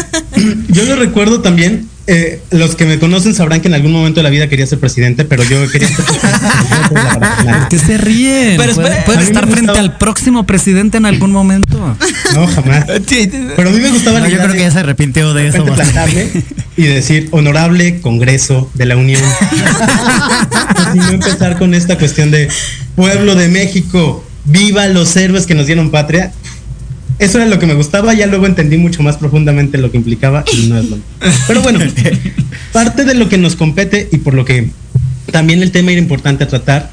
Yo lo recuerdo también. eh, los que me conocen sabrán que en algún momento de la vida quería ser presidente, pero yo quería ser presidente. ¿Qué se ríen? Pero Puede- estar frente gustaba- al próximo presidente en algún momento. No, jamás. Pero a mí me gustaba No, la yo creo de que ya se arrepintió de de eso. y decir honorable Congreso de la Unión. y no empezar con esta cuestión de pueblo de México, viva los héroes que nos dieron patria. Eso era lo que me gustaba, ya luego entendí mucho más profundamente lo que implicaba y no es lo Pero bueno, parte de lo que nos compete y por lo que también el tema era importante a tratar,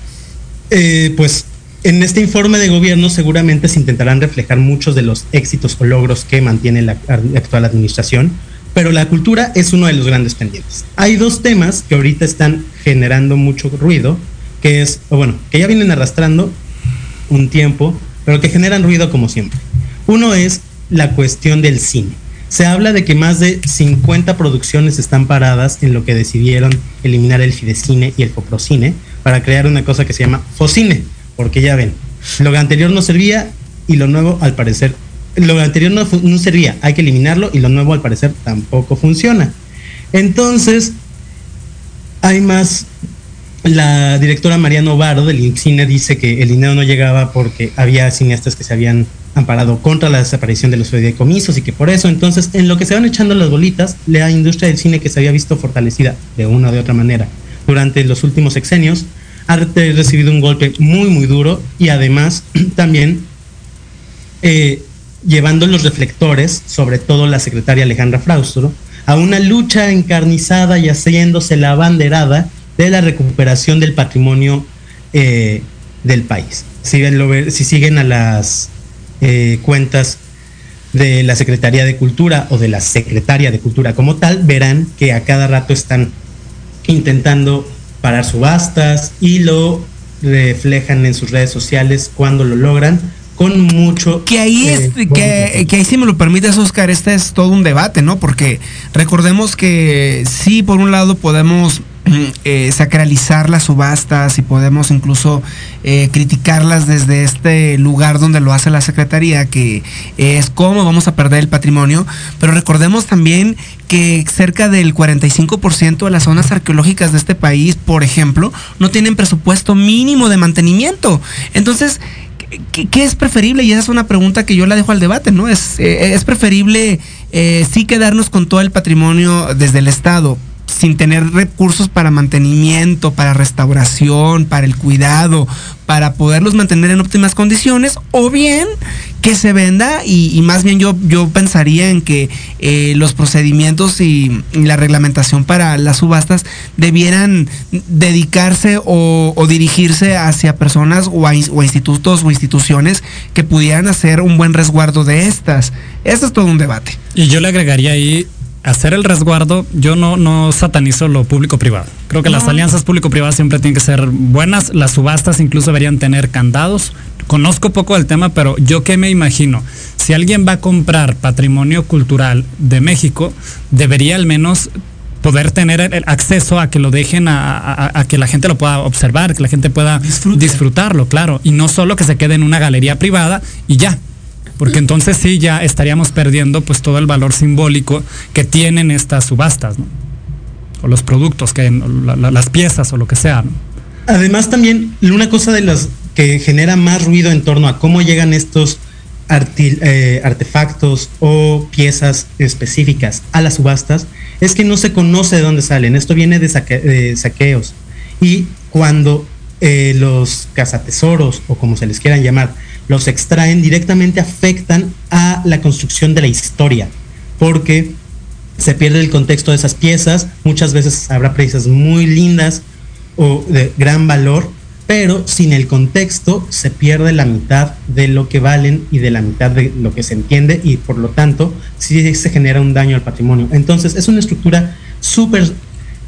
eh, pues en este informe de gobierno seguramente se intentarán reflejar muchos de los éxitos o logros que mantiene la actual administración, pero la cultura es uno de los grandes pendientes. Hay dos temas que ahorita están generando mucho ruido, que es, o bueno, que ya vienen arrastrando un tiempo, pero que generan ruido como siempre. Uno es la cuestión del cine. Se habla de que más de 50 producciones están paradas en lo que decidieron eliminar el Fidecine y el Foprocine para crear una cosa que se llama Focine, porque ya ven, lo anterior no servía y lo nuevo al parecer, lo anterior no, no servía, hay que eliminarlo y lo nuevo al parecer tampoco funciona. Entonces, hay más la directora Mariano Varo del INCINE dice que el dinero no llegaba porque había cineastas que se habían amparado contra la desaparición de los fideicomisos y que por eso entonces en lo que se van echando las bolitas la industria del cine que se había visto fortalecida de una o de otra manera durante los últimos sexenios ha re- recibido un golpe muy muy duro y además también eh, llevando los reflectores, sobre todo la secretaria Alejandra Fraustro, a una lucha encarnizada y haciéndose la banderada de la recuperación del patrimonio eh, del país. Si, ven lo si siguen a las eh, cuentas de la Secretaría de Cultura o de la Secretaria de Cultura como tal, verán que a cada rato están intentando parar subastas y lo reflejan en sus redes sociales cuando lo logran con mucho Que ahí eh, es, que, que ahí si me lo permites, Oscar, este es todo un debate, ¿no? Porque recordemos que sí, por un lado podemos eh, sacralizar las subastas y podemos incluso eh, criticarlas desde este lugar donde lo hace la Secretaría, que es cómo vamos a perder el patrimonio, pero recordemos también que cerca del 45% de las zonas arqueológicas de este país, por ejemplo, no tienen presupuesto mínimo de mantenimiento. Entonces, ¿Qué, es preferible? Y esa es una pregunta que yo la dejo al debate, ¿no? Es, eh, es preferible sí quedarnos con todo el patrimonio desde el Estado, sin tener recursos para mantenimiento, para restauración, para el cuidado, para poderlos mantener en óptimas condiciones, o bien que se venda y, más bien yo, yo pensaría en que eh, los procedimientos y, la reglamentación para las subastas debieran dedicarse o, o dirigirse hacia personas o, institutos o instituciones que pudieran hacer un buen resguardo de estas. Esto es todo un debate. Y yo le agregaría ahí hacer el resguardo, yo no, no satanizo lo público-privado. Creo que las alianzas público-privadas siempre tienen que ser buenas. Las subastas incluso deberían tener candados. Conozco poco del tema, pero yo qué me imagino. Si alguien va a comprar patrimonio cultural de México, debería al menos poder tener el acceso a que lo dejen a, a, a, que la gente lo pueda observar, que la gente pueda disfrutarlo, claro, y no solo que se quede en una galería privada y ya, porque entonces sí ya estaríamos perdiendo pues todo el valor simbólico que tienen estas subastas, o los productos, que las piezas o lo que sea. Además también una cosa de las que genera más ruido en torno a cómo llegan estos eh, artefactos o piezas específicas a las subastas es que no se conoce de dónde salen. Esto viene de, saqueos. Y cuando eh, los cazatesoros, o como se les quieran llamar, los extraen, directamente afectan a la construcción de la historia, porque se pierde el contexto de esas piezas, muchas veces habrá piezas muy lindas o de gran valor, pero sin el contexto se pierde la mitad de lo que valen y de la mitad de lo que se entiende y por lo tanto sí se genera un daño al patrimonio. Entonces es una estructura súper,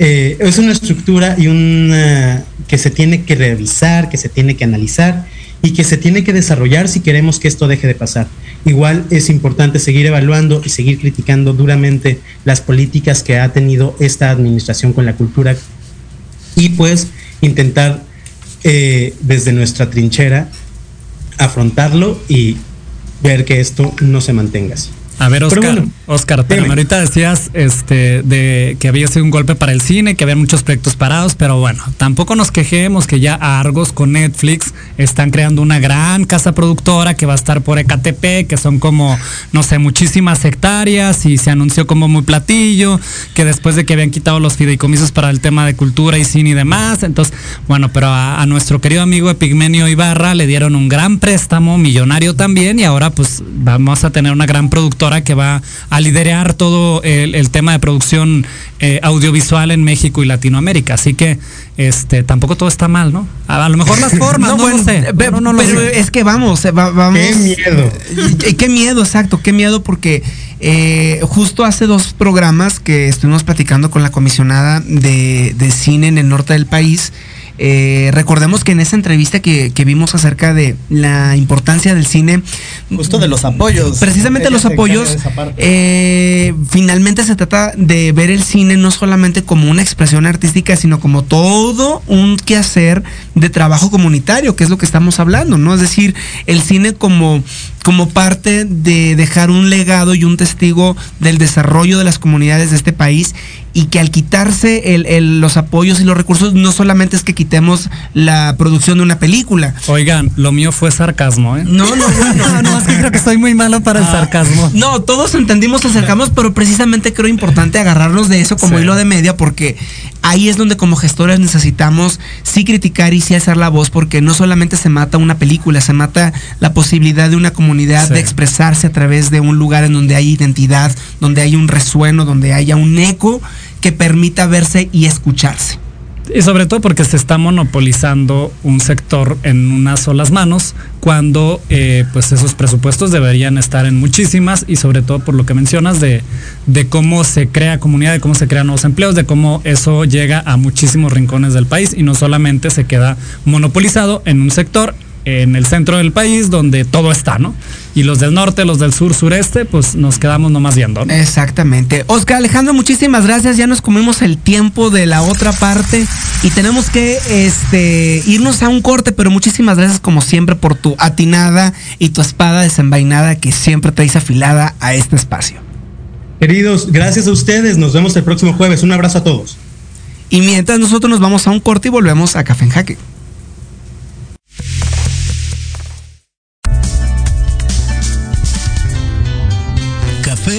eh, es una estructura y una que se tiene que revisar, que se tiene que analizar y que se tiene que desarrollar si queremos que esto deje de pasar. Igual es importante seguir evaluando y seguir criticando duramente las políticas que ha tenido esta administración con la cultura y pues intentar eh, desde nuestra trinchera afrontarlo y ver que esto no se mantenga así. A ver, Oscar, Oscar, pero ahorita decías este, de que había sido un golpe para el cine, que había muchos proyectos parados, pero bueno, tampoco nos quejemos que ya Argos con Netflix están creando una gran casa productora que va a estar por Ecatepec, que son como, no sé, muchísimas hectáreas y se anunció como muy platillo, que después de que habían quitado los fideicomisos para el tema de cultura y cine y demás, entonces, bueno, pero a, nuestro querido amigo Epigmenio Ibarra le dieron un gran préstamo, millonario también, y ahora pues vamos a tener una gran productora que va a liderar todo el, tema de producción eh, audiovisual en México y Latinoamérica. Así que este tampoco todo está mal, ¿no? A, lo mejor las formas, no, lo sé. Pero, es que vamos, vamos. Qué miedo. Eh, qué miedo, exacto, qué miedo porque eh, justo hace dos programas que estuvimos platicando con la comisionada de, de cine en el norte del país. Eh, recordemos que en esa entrevista que, vimos acerca de la importancia del cine. Justo de los apoyos. Precisamente los apoyos. Eh, finalmente se trata de ver el cine no solamente como una expresión artística, sino como todo un quehacer de trabajo comunitario, que es lo que estamos hablando, ¿no? Es decir, el cine como como parte de dejar un legado y un testigo del desarrollo de las comunidades de este país y que al quitarse los apoyos y los recursos no solamente es que quitemos la producción de una película. Oigan, lo mío fue sarcasmo, ¿eh? No, no, no, no, es que creo que soy muy malo para el ah. sarcasmo. No, todos entendimos el sarcasmo, pero precisamente creo importante agarrarnos de eso como hilo de media porque ahí es donde como gestores necesitamos sí criticar y sí hacer la voz porque no solamente se mata una película, se mata la posibilidad de una comunidad de expresarse a través de un lugar en donde hay identidad, donde hay un resueno, donde haya un eco que permita verse y escucharse. Y sobre todo porque se está monopolizando un sector en unas solas manos, cuando eh, pues esos presupuestos deberían estar en muchísimas y sobre todo por lo que mencionas de, de cómo se crea comunidad, de cómo se crean nuevos empleos, de cómo eso llega a muchísimos rincones del país y no solamente se queda monopolizado en un sector en el centro del país donde todo está, ¿no? Y los del norte, los del sur, sureste, pues nos quedamos nomás viendo. ¿no? Exactamente. Oscar Alejandro, muchísimas gracias. Ya nos comimos el tiempo de la otra parte y tenemos que este, irnos a un corte, pero muchísimas gracias como siempre por tu atinada y tu espada desenvainada que siempre traes afilada a este espacio. Queridos, gracias a ustedes. Nos vemos el próximo jueves. Un abrazo a todos. Y mientras nosotros nos vamos a un corte y volvemos a Café en Jaque.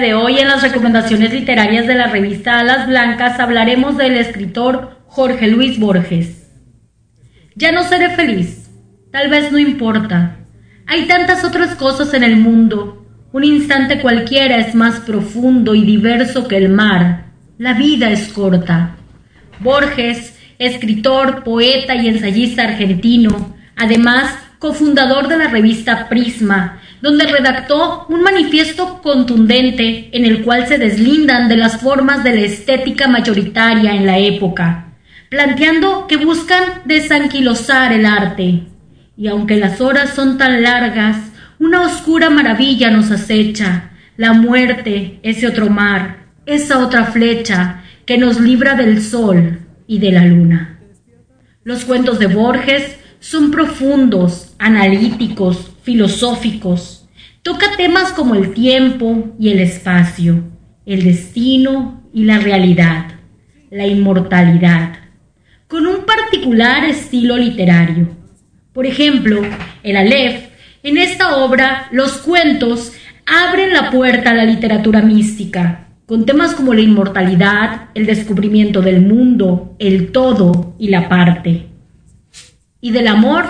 De hoy en las recomendaciones literarias de la revista Alas Blancas hablaremos del escritor Jorge Luis Borges. Ya no seré feliz, tal vez no importa. Hay tantas otras cosas en el mundo un instante cualquiera es más profundo y diverso que el mar. La vida es corta. Borges, escritor, poeta y ensayista argentino, además cofundador de la revista Prisma, donde redactó un manifiesto contundente en el cual se deslindan de las formas de la estética mayoritaria en la época, planteando que buscan desanquilosar el arte. Y aunque las horas son tan largas, una oscura maravilla nos acecha, la muerte, ese otro mar, esa otra flecha que nos libra del sol y de la luna. Los cuentos de Borges son profundos, analíticos, filosóficos. Toca temas como el tiempo y el espacio, el destino y la realidad, la inmortalidad, con un particular estilo literario. Por ejemplo, el Aleph en esta obra, los cuentos abren la puerta a la literatura mística, con temas como la inmortalidad, el descubrimiento del mundo, el todo y la parte. Y del amor,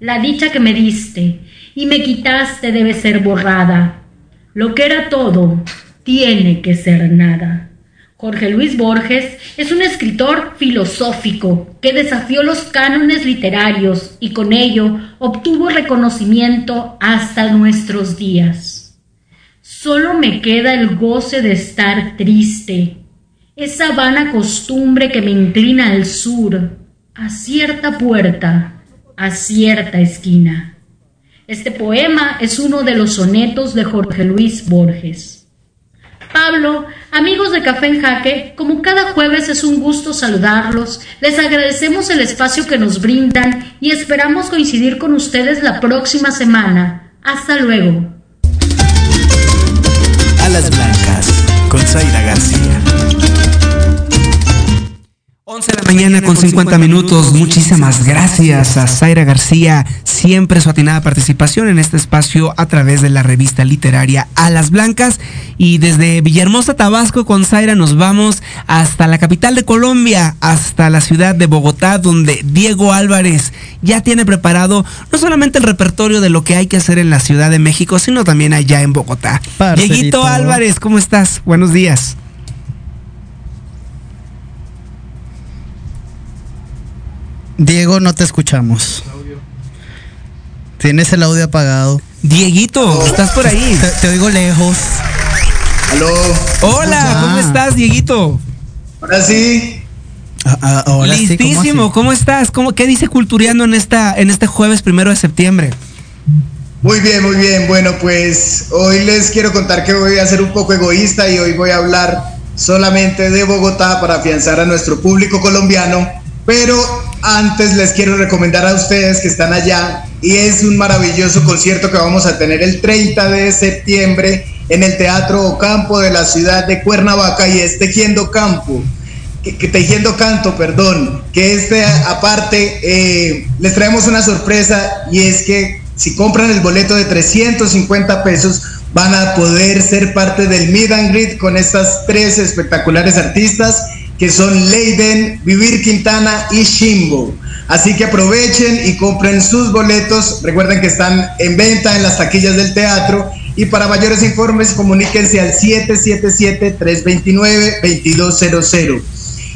la dicha que me diste y me quitaste debe ser borrada. Lo que era todo tiene que ser nada. Jorge Luis Borges es un escritor filosófico que desafió los cánones literarios y con ello obtuvo reconocimiento hasta nuestros días. Solo me queda el goce de estar triste, esa vana costumbre que me inclina al sur, a cierta puerta, a cierta esquina. Este poema es uno de los sonetos de Jorge Luis Borges. Pablo, amigos de Café en Jaque, como cada jueves es un gusto saludarlos, les agradecemos el espacio que nos brindan y esperamos coincidir con ustedes la próxima semana. Hasta luego. Alas Blancas, con Zaira García. 11 de la mañana con 50 minutos. Muchísimas gracias a Zaira García, siempre su atinada participación en este espacio a través de la revista literaria Alas Blancas. Y desde Villahermosa, Tabasco, con Zaira nos vamos hasta la capital de Colombia, hasta la ciudad de Bogotá, donde Diego Álvarez ya tiene preparado no solamente el repertorio de lo que hay que hacer en la Ciudad de México, sino también allá en Bogotá. Dieguito Álvarez, ¿cómo estás? Buenos días. Diego, no te escuchamos. Tienes el audio apagado. Dieguito, estás por ahí. Te, oigo lejos. Aló. Hola, ¿cómo estás, Dieguito? Ahora sí. Ah, ah, Listísimo, ¿cómo, estás? ¿Cómo, ¿Qué dice Cultureando en, esta, en este jueves primero de septiembre? Muy bien, muy bien. Bueno, pues hoy les quiero contar que voy a ser un poco egoísta y hoy voy a hablar solamente de Bogotá para afianzar a nuestro público colombiano, pero antes les quiero recomendar a ustedes que están allá y es un maravilloso concierto que vamos a tener el 30 de septiembre en el Teatro Ocampo de la ciudad de Cuernavaca y es Tejiendo Campo. Que, tejiendo canto, perdón, que este aparte eh, les traemos una sorpresa y es que si compran el boleto de 350 pesos van a poder ser parte del Meet and Greet con estas tres espectaculares artistas que son Leiden, Vivir Quintana y Shimbo. Así que aprovechen y compren sus boletos. Recuerden que están en venta en las taquillas del teatro. Y para mayores informes, comuníquense al 777-329-2200.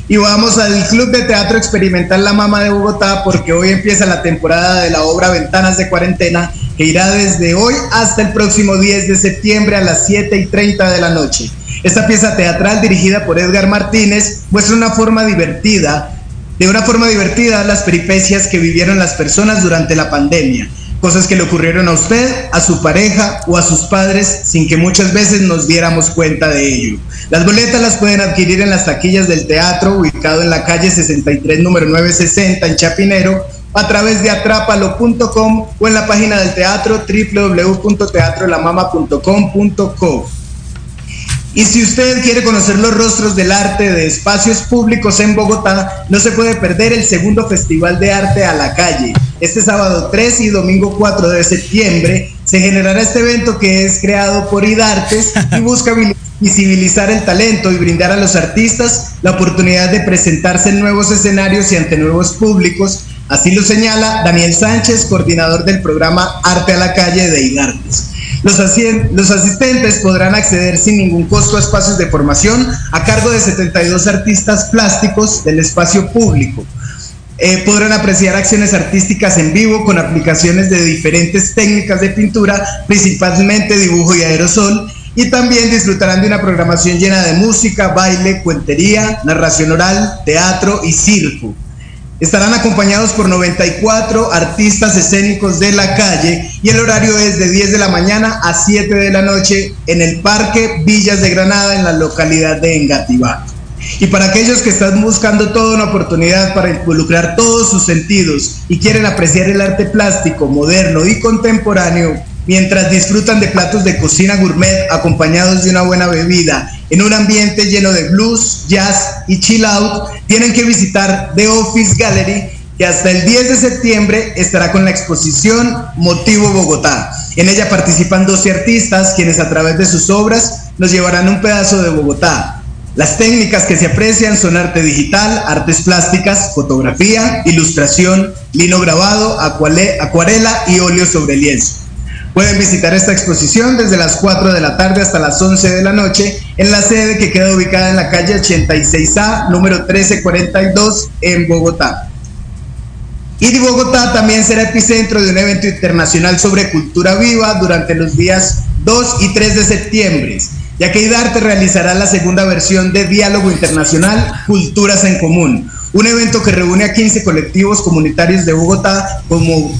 Y vamos al Club de Teatro Experimental La Mama de Bogotá, porque hoy empieza la temporada de la obra Ventanas de Cuarentena, que irá desde hoy hasta el próximo 10 de septiembre a las 7 y 30 de la noche. Esta pieza teatral dirigida por Edgar Martínez muestra una forma divertida, de una forma divertida las peripecias que vivieron las personas durante la pandemia, cosas que le ocurrieron a usted, a su pareja o a sus padres sin que muchas veces nos diéramos cuenta de ello. Las boletas las pueden adquirir en las taquillas del teatro ubicado en la calle 63 número 960 en Chapinero a través de atrápalo.com o en la página del teatro www.teatrolamama.com.co. Y si usted quiere conocer los rostros del arte de espacios públicos en Bogotá, no se puede perder el segundo Festival de Arte a la Calle. Este sábado 3 y domingo 4 de septiembre se generará este evento que es creado por IDARTES y busca visibilizar el talento y brindar a los artistas la oportunidad de presentarse en nuevos escenarios y ante nuevos públicos. Así lo señala Daniel Sánchez, coordinador del programa Arte a la Calle de IDARTES. Los, los, asistentes podrán acceder sin ningún costo a espacios de formación a cargo de 72 artistas plásticos del espacio público. Eh, podrán apreciar acciones artísticas en vivo con aplicaciones de diferentes técnicas de pintura, principalmente dibujo y aerosol, y también disfrutarán de una programación llena de música, baile, cuentería, narración oral, teatro y circo. Estarán acompañados por 94 artistas escénicos de la calle y el horario es de 10 de la mañana a 7 de la noche en el Parque Villas de Granada en la localidad de Engativá. Y para aquellos que están buscando toda una oportunidad para involucrar todos sus sentidos y quieren apreciar el arte plástico moderno y contemporáneo, mientras disfrutan de platos de cocina gourmet acompañados de una buena bebida en un ambiente lleno de blues, jazz y chill out, tienen que visitar The Office Gallery, que hasta el 10 de septiembre estará con la exposición Motivo Bogotá. En ella participan 12 artistas, quienes a través de sus obras nos llevarán un pedazo de Bogotá. Las técnicas que se aprecian son arte digital, artes plásticas, fotografía, ilustración, lino grabado, acuarela y óleo sobre lienzo. Pueden visitar esta exposición desde las 4 de la tarde hasta las 11 de la noche en la sede que queda ubicada en la calle 86A, número 1342, en Bogotá. Y Bogotá también será epicentro de un evento internacional sobre cultura viva durante los días 2 y 3 de septiembre, ya que IDARTE realizará la segunda versión de Diálogo Internacional Culturas en Común, un evento que reúne a 15 colectivos comunitarios de Bogotá como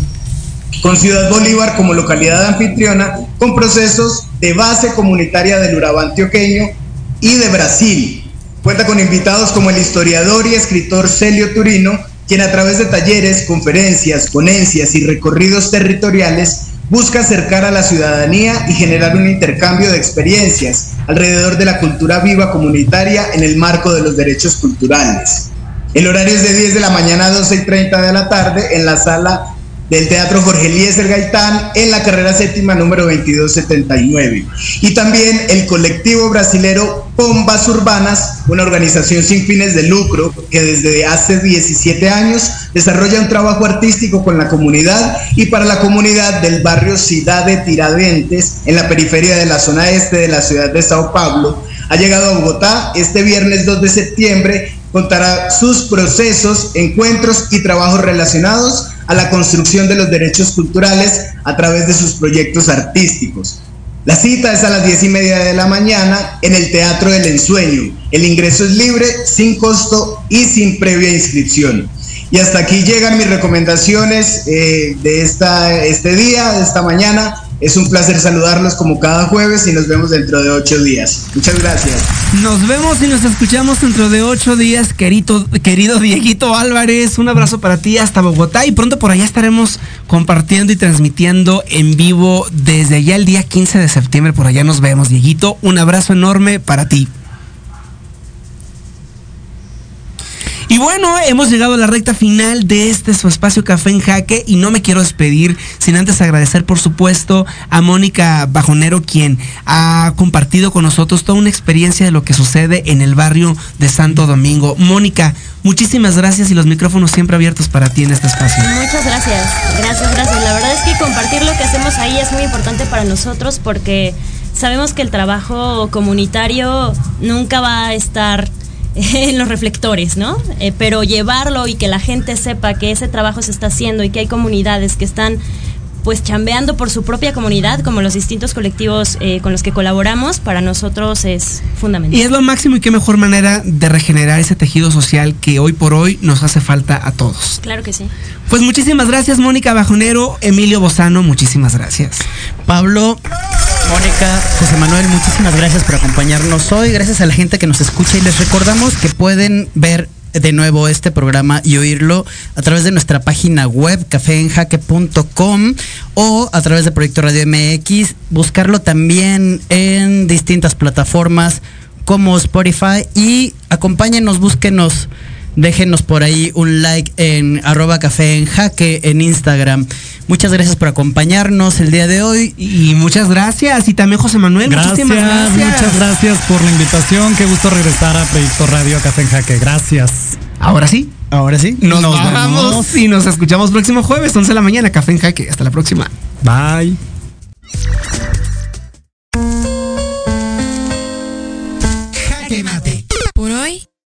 con Ciudad Bolívar como localidad anfitriona, con procesos de base comunitaria del Urabá antioqueño y de Brasil. Cuenta con invitados como el historiador y escritor Celio Turino, quien a través de talleres, conferencias, ponencias y recorridos territoriales busca acercar a la ciudadanía y generar un intercambio de experiencias alrededor de la cultura viva comunitaria en el marco de los derechos culturales. El horario es de 10 de la mañana a 12 y 30 de la tarde en la sala del Teatro Jorge Eliezer Gaitán en la carrera séptima número 2279. Y también el colectivo brasilero Pombas Urbanas, una organización sin fines de lucro que desde hace 17 años desarrolla un trabajo artístico con la comunidad y para la comunidad del barrio Ciudad de Tiradentes en la periferia de la zona este de la ciudad de Sao Paulo. Ha llegado a Bogotá este viernes 2 de septiembre contará sus procesos, encuentros y trabajos relacionados a la construcción de los derechos culturales a través de sus proyectos artísticos. La cita es a las diez y media de la mañana en el Teatro del Ensueño. El ingreso es libre, sin costo y sin previa inscripción. Y hasta aquí llegan mis recomendaciones eh, de esta, este día, de esta mañana. Es un placer saludarlos como cada jueves y nos vemos dentro de ocho días. Muchas gracias. Nos vemos y nos escuchamos dentro de ocho días, querido, querido Dieguito Álvarez. Un abrazo para ti hasta Bogotá y pronto por allá estaremos compartiendo y transmitiendo en vivo desde allá el día 15 de septiembre. Por allá nos vemos, Dieguito. Un abrazo enorme para ti. Y bueno, hemos llegado a la recta final de este su espacio Café en Jaque y no me quiero despedir sin antes agradecer por supuesto a Mónica Bajonero quien ha compartido con nosotros toda una experiencia de lo que sucede en el barrio de Santo Domingo. Mónica, muchísimas gracias y los micrófonos siempre abiertos para ti en este espacio. Muchas gracias, gracias, gracias. La verdad es que compartir lo que hacemos ahí es muy importante para nosotros porque sabemos que el trabajo comunitario nunca va a estar en los reflectores, ¿no? Eh, pero llevarlo y que la gente sepa que ese trabajo se está haciendo y que hay comunidades que están pues chambeando por su propia comunidad, como los distintos colectivos eh, con los que colaboramos, para nosotros es fundamental. Y es lo máximo y qué mejor manera de regenerar ese tejido social que hoy por hoy nos hace falta a todos. Claro que sí. Pues muchísimas gracias, Mónica Bajonero, Emilio Bozano, muchísimas gracias. Pablo, Mónica, José Manuel, muchísimas gracias por acompañarnos hoy. Gracias a la gente que nos escucha y les recordamos que pueden ver de nuevo este programa y oírlo a través de nuestra página web cafeenjaque.com o a través de Proyecto Radio MX, buscarlo también en distintas plataformas como Spotify y acompáñenos, búsquenos déjenos por ahí un like en arroba café en jaque en Instagram. Muchas gracias por acompañarnos el día de hoy. Y muchas gracias. Y también José Manuel, gracias, muchísimas gracias. Muchas gracias por la invitación. Qué gusto regresar a Proyecto Radio Café en Jaque. Gracias. Ahora sí. Ahora sí. Nos, vamos y nos escuchamos próximo jueves, 11 de la mañana, Café en Jaque. Hasta la próxima. Bye. Jaque mate.